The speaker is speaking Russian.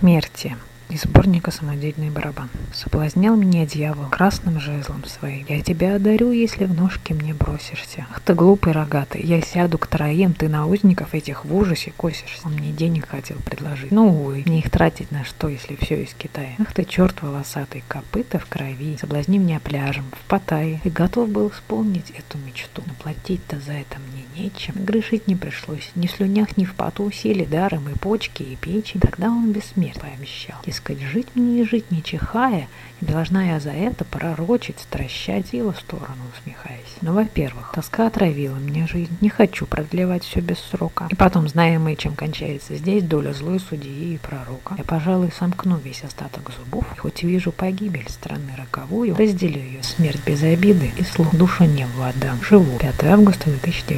смерти из сборника «Самодельный барабан». Соблазнял меня дьявол красным жезлом своим. Я тебя одарю, если в ножки мне бросишься. Ах ты глупый рогатый, я сяду к троим, ты на узников этих в ужасе косишься. Он мне денег хотел предложить. Ну, увы, мне их тратить на что, если все из Китая. Ах ты черт волосатый, копыта в крови. Соблазни меня пляжем, в Паттайе. И готов был исполнить эту мечту. Но платить-то за это мне нечем. Грешить не пришлось. Ни в слюнях, ни в поту сели даром и почки, и печень. Тогда он бессмертно пообещал. Дескать, жить мне и жить не чихая, и должна я за это пророчить, стращать его сторону, усмехаясь. Но, во-первых, тоска отравила мне жизнь. Не хочу продлевать все без срока. И потом, зная мы, чем кончается здесь доля злой судьи и пророка, я, пожалуй, сомкну весь остаток зубов, и хоть вижу погибель страны роковую, разделю ее смерть без обиды и слух душу не отдам. Живу. 5 августа 2019